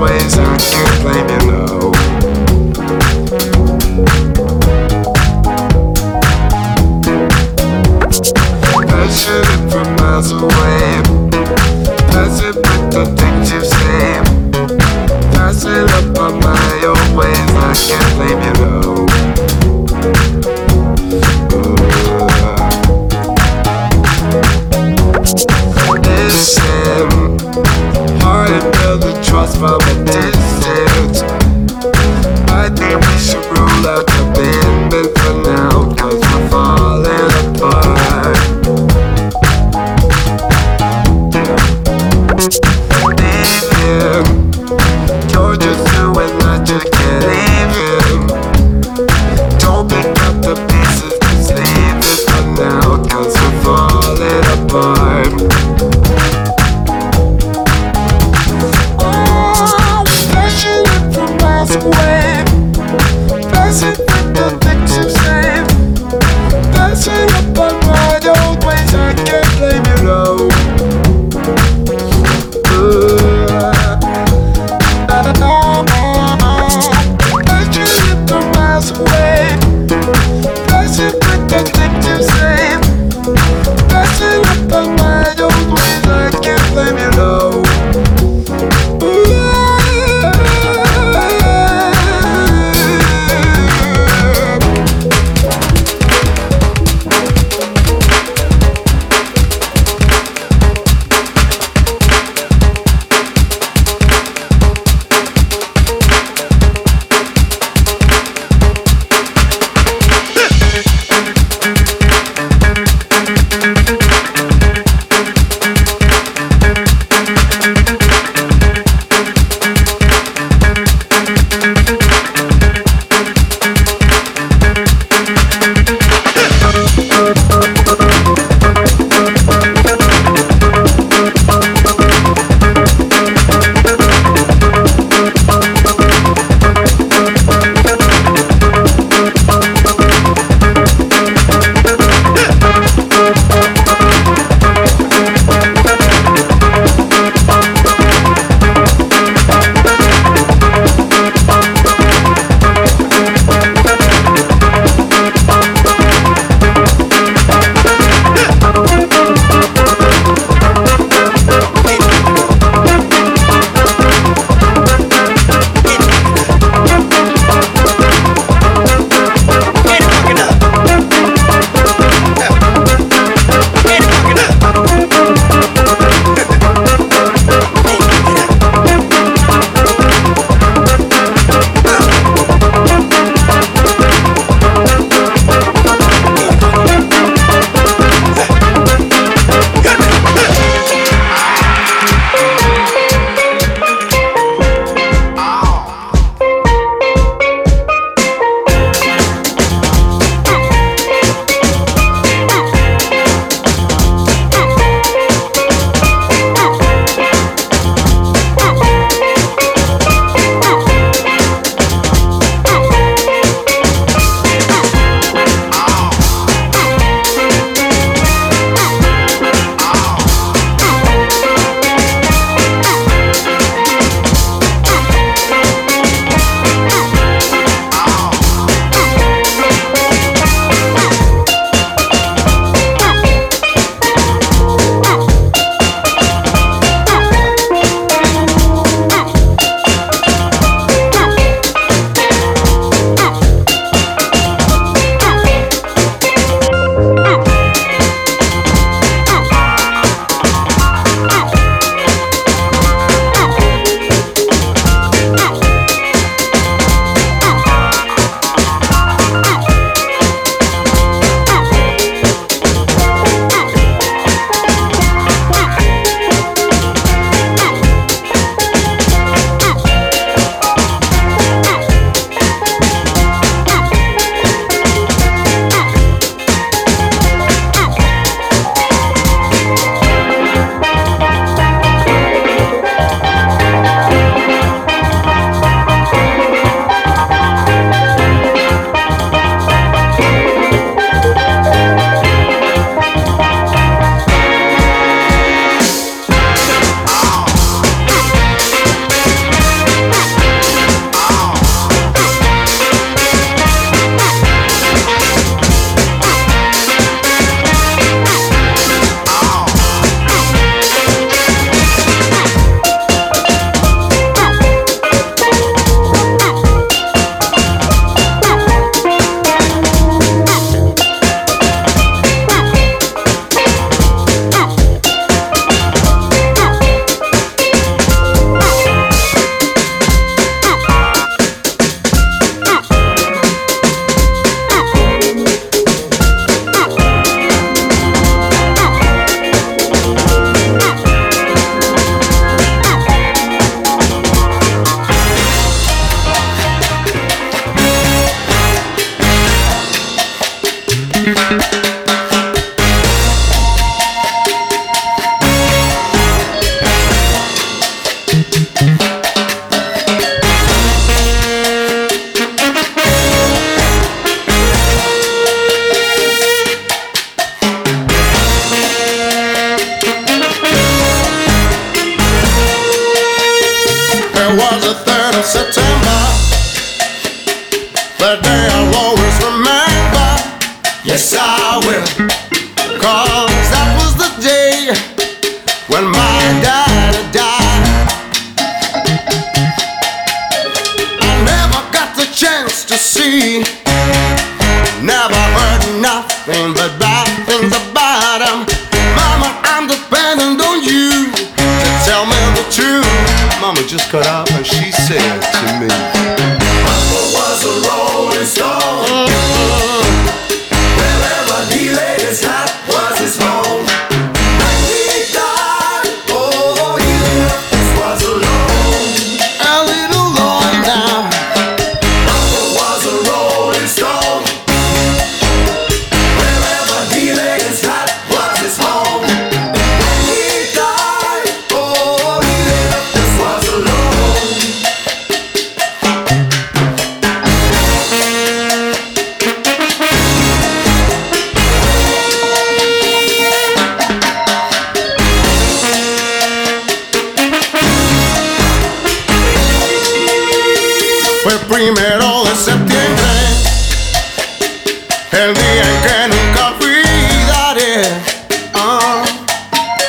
ways I can't blame.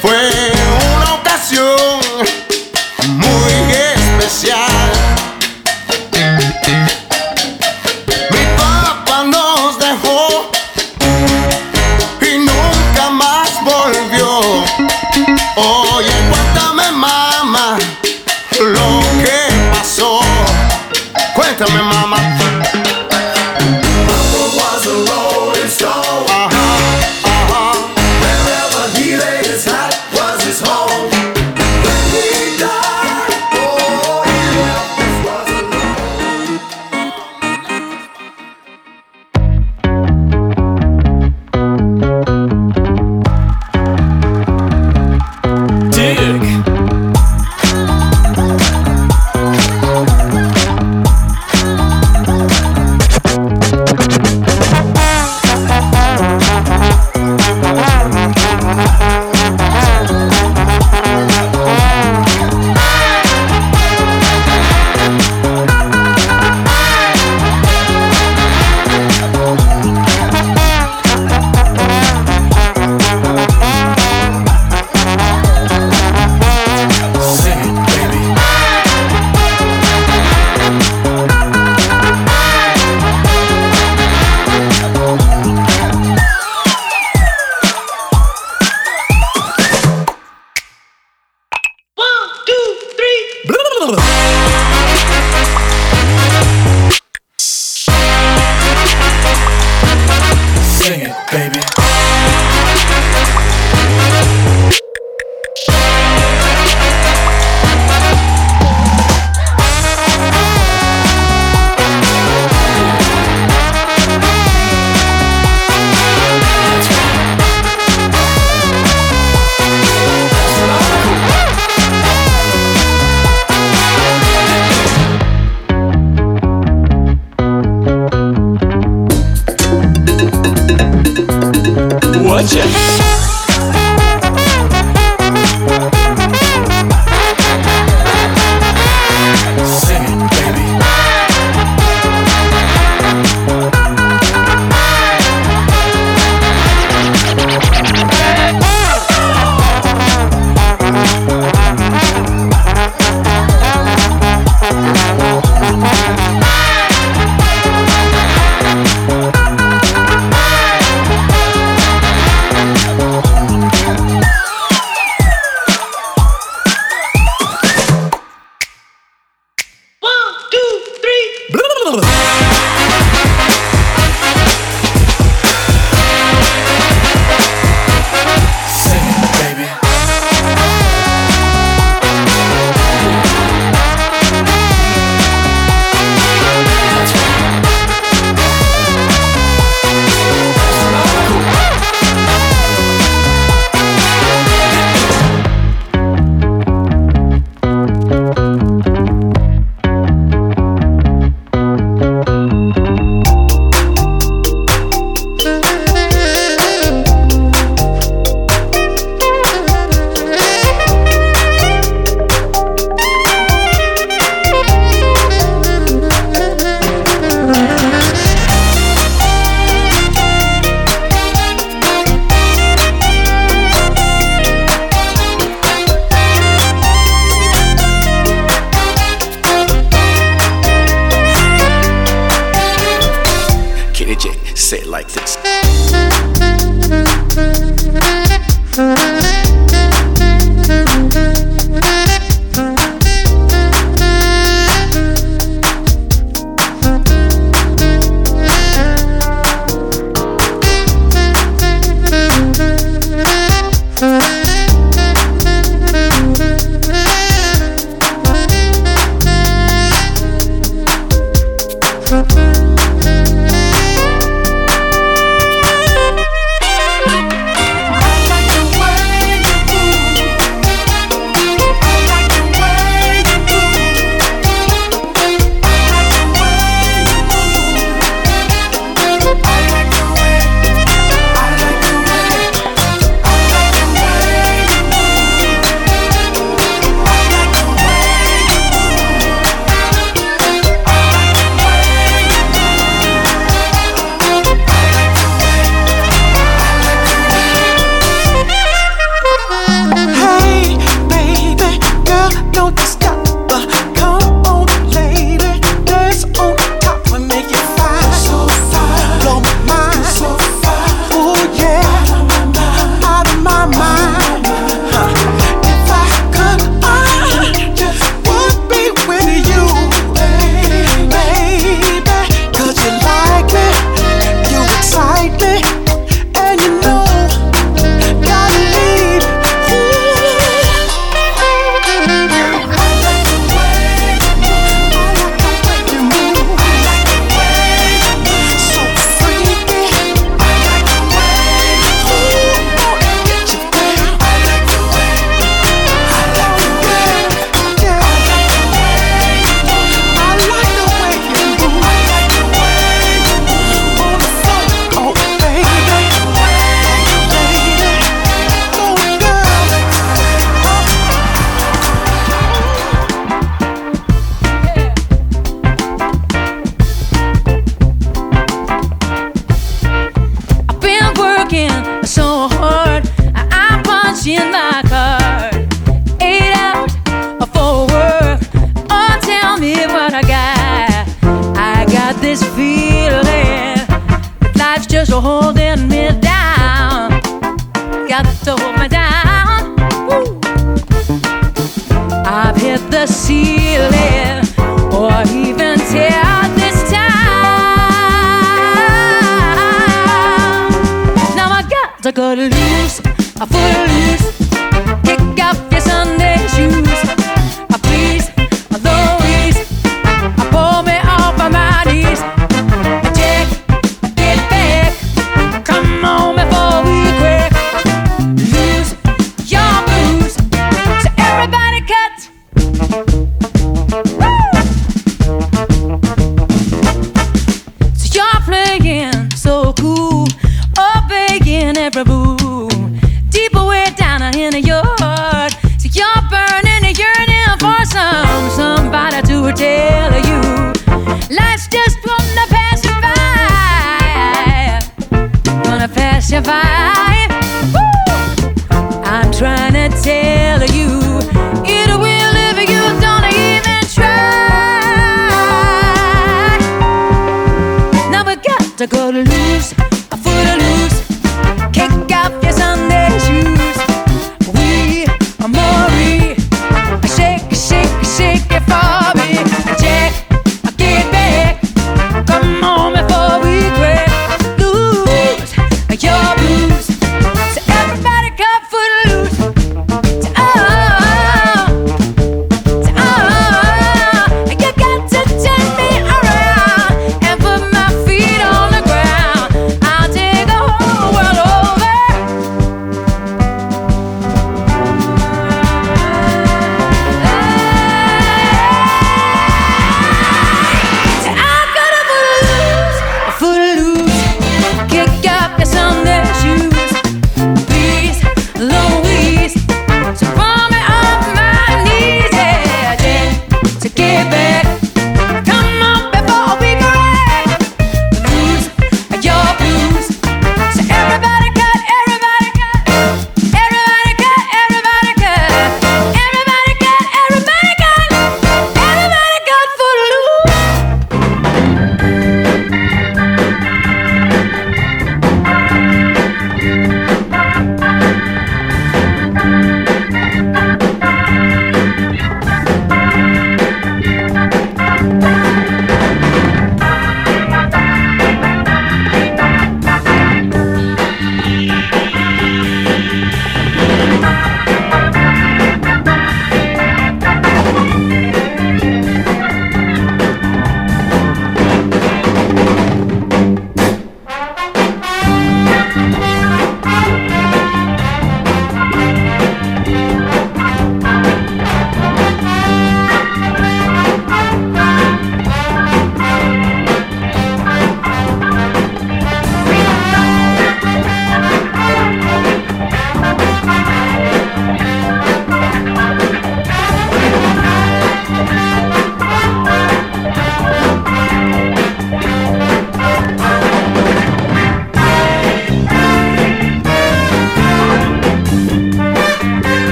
fue.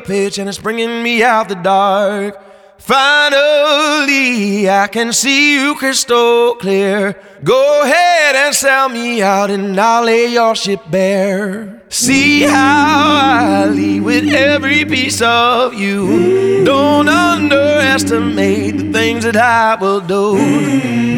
Pitch, and it's bringing me out the dark. Finally, I can see you crystal clear. Go ahead and sell me out, and I'll lay your ship bare. See how I leave with every piece of you. Don't underestimate things that I will do.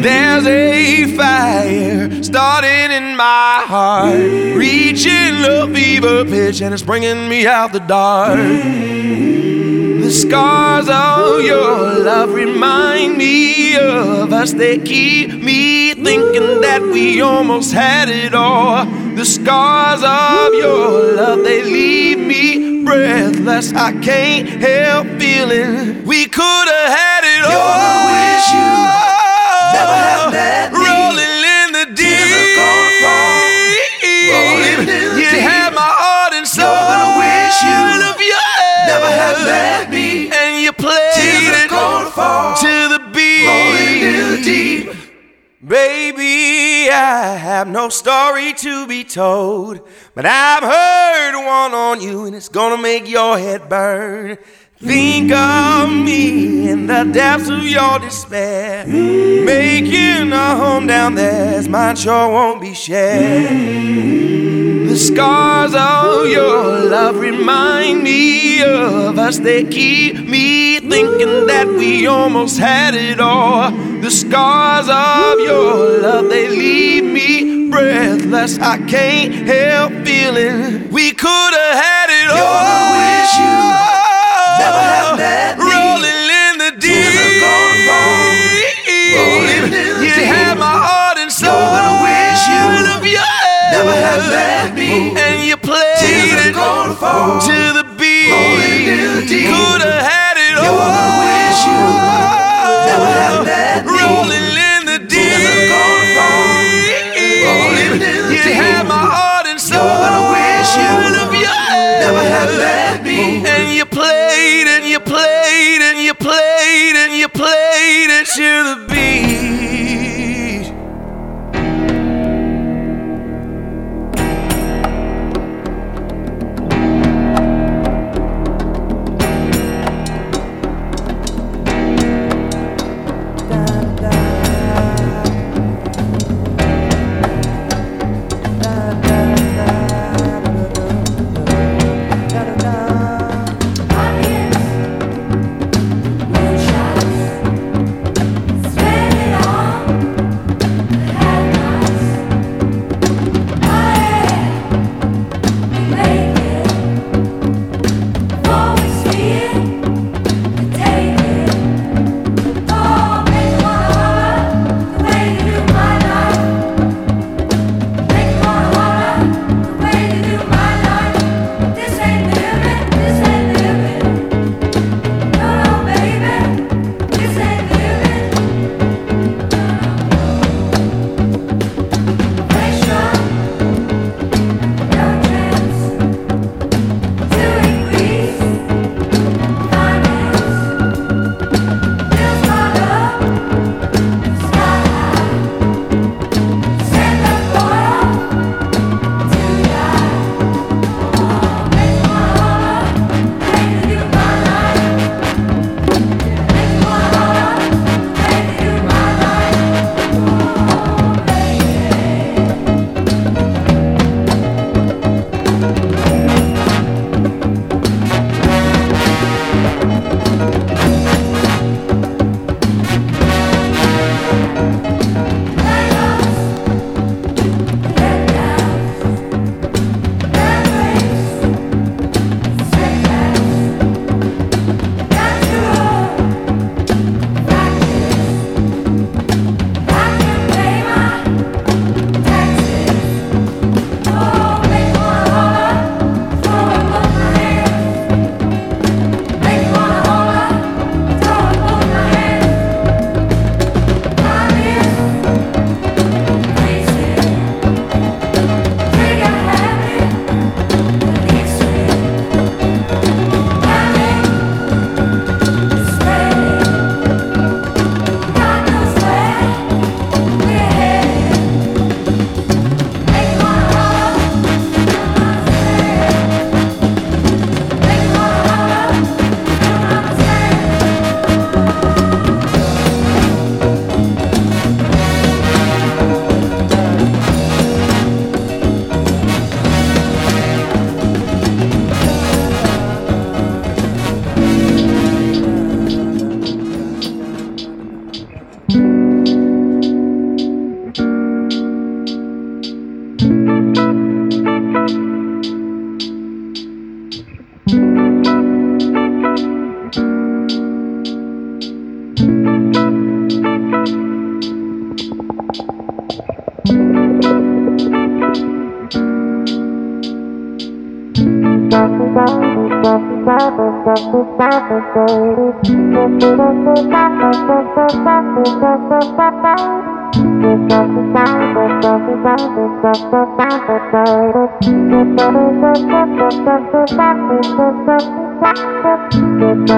There's a fire starting in my heart, reaching a fever pitch, and it's bringing me out the dark. The scars of your love remind me of us. They keep me thinking that we almost had it all. The scars of your love, they leave me breathless. I can't help feeling we could Baby, I have no story to be told, but I've heard one on you and it's gonna make your head burn. Think of me in the depths of your despair. Making a home down there, as mine sure won't be shared. The scars of your love remind me of us. They keep me thinking that we almost had it all. The scars of your love, they leave me breathless. I can't help feeling we could have had it all. wish you Rolling in the deep. Tears are gonna fall. Rolling in the you deep. had my heart and soul. You're gonna wish you of your never had met me. And you played it fall. the beat. Rolling in the deep. Could have had it You're all. gonna wish you never had met me. Rolling played and you played it to the beat.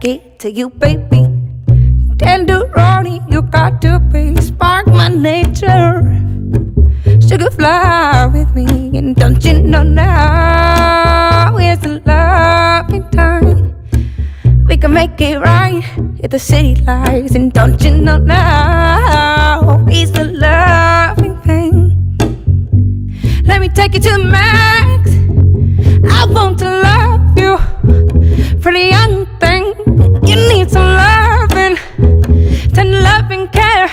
get to you, baby. Tenderoni, you got to be spark my nature. Sugar fly with me, and don't you know now is the loving time? We can make it right if the city lights, and don't you know now is the loving thing? Let me take you to the max. I want to love you, pretty young. You need some loving, tender loving care,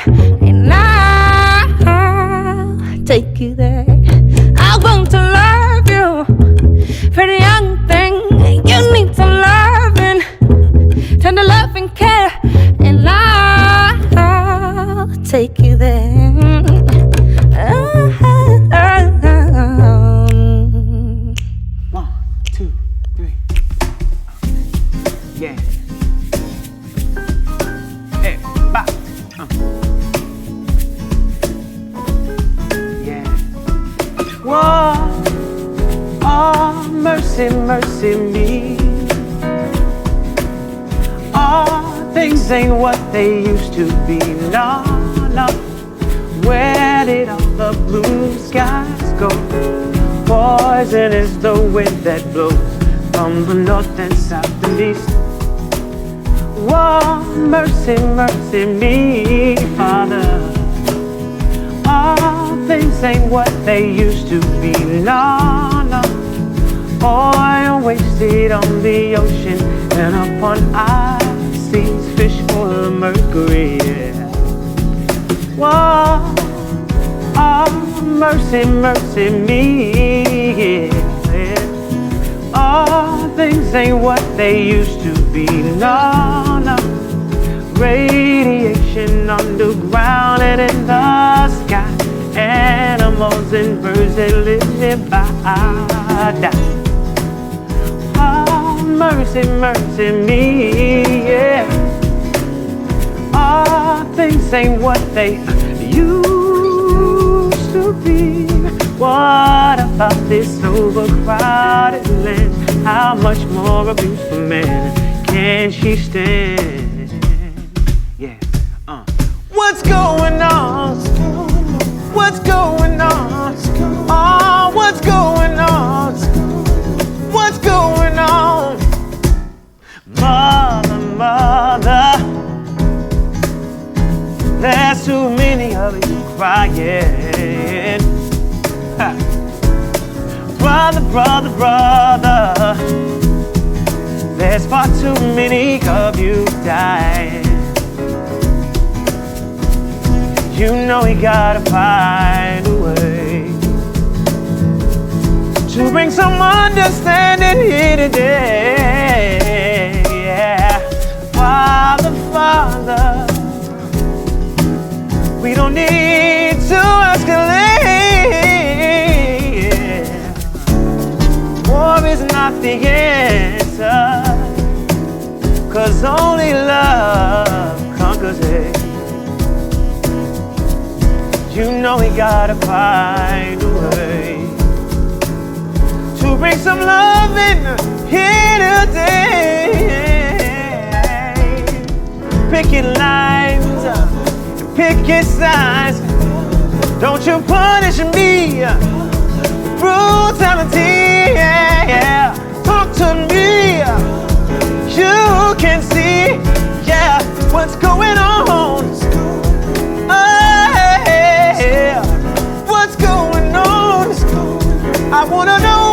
and birds that live nearby. Oh, mercy, mercy me. Yeah. All things ain't what they used to be. What about this overcrowded land? How much more abuse for man can she stand? Yeah. Uh. What's going on? What's going on? Going on? What's going on? Mother, mother. There's too many of you crying. Brother, brother, brother. There's far too many of you dying. You know we gotta find a way to bring some understanding here today. Yeah. Father, Father. We don't need to escalate. War is not the answer. Cause only love conquers it. You know we gotta to bring some love in here today. Picking lines picket sides. Don't you punish me. Brutality, yeah, yeah. Talk to me. You can see, yeah, what's going on. Oh. What's going on? I wanna know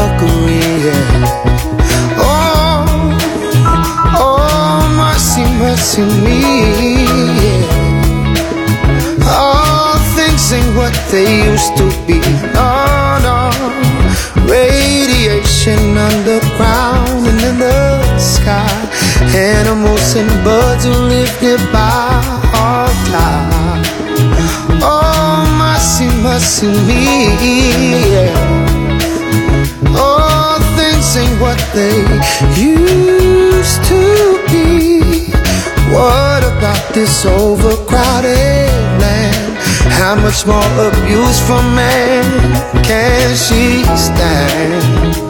mercury, yeah. Oh, oh, mercy, mercy me, yeah. All things ain't what they used to be. No, no. Radiation underground and in the sky. Animals and birds who live nearby all die. Oh, mercy, mercy me. Used to be. What about this overcrowded land? How much more abuse from man can she stand?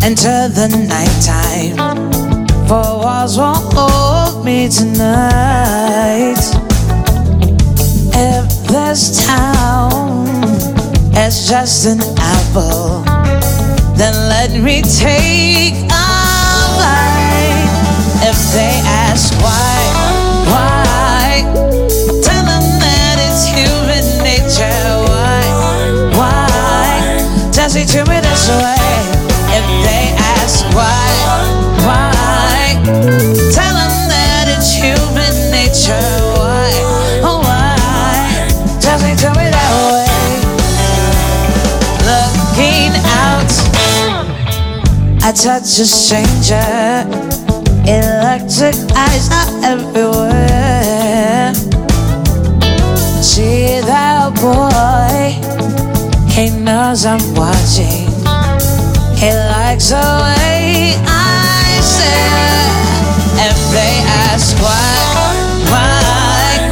Into the nighttime. Four walls won't hold me tonight. If this town as just an apple. Then let me take a bite. If they ask why, why, tell them that it's human nature. Why, why, just say to me this way. Ask why, why, tell them that it's human nature. Why, oh why, just say to me that way. Looking out, I touch a stranger. Electric eyes are everywhere. See that boy, he knows I'm watching. He likes the way I stare. If they ask why, why,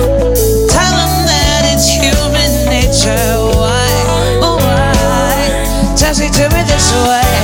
tell them that it's human nature. Why, oh why, just say to me this way.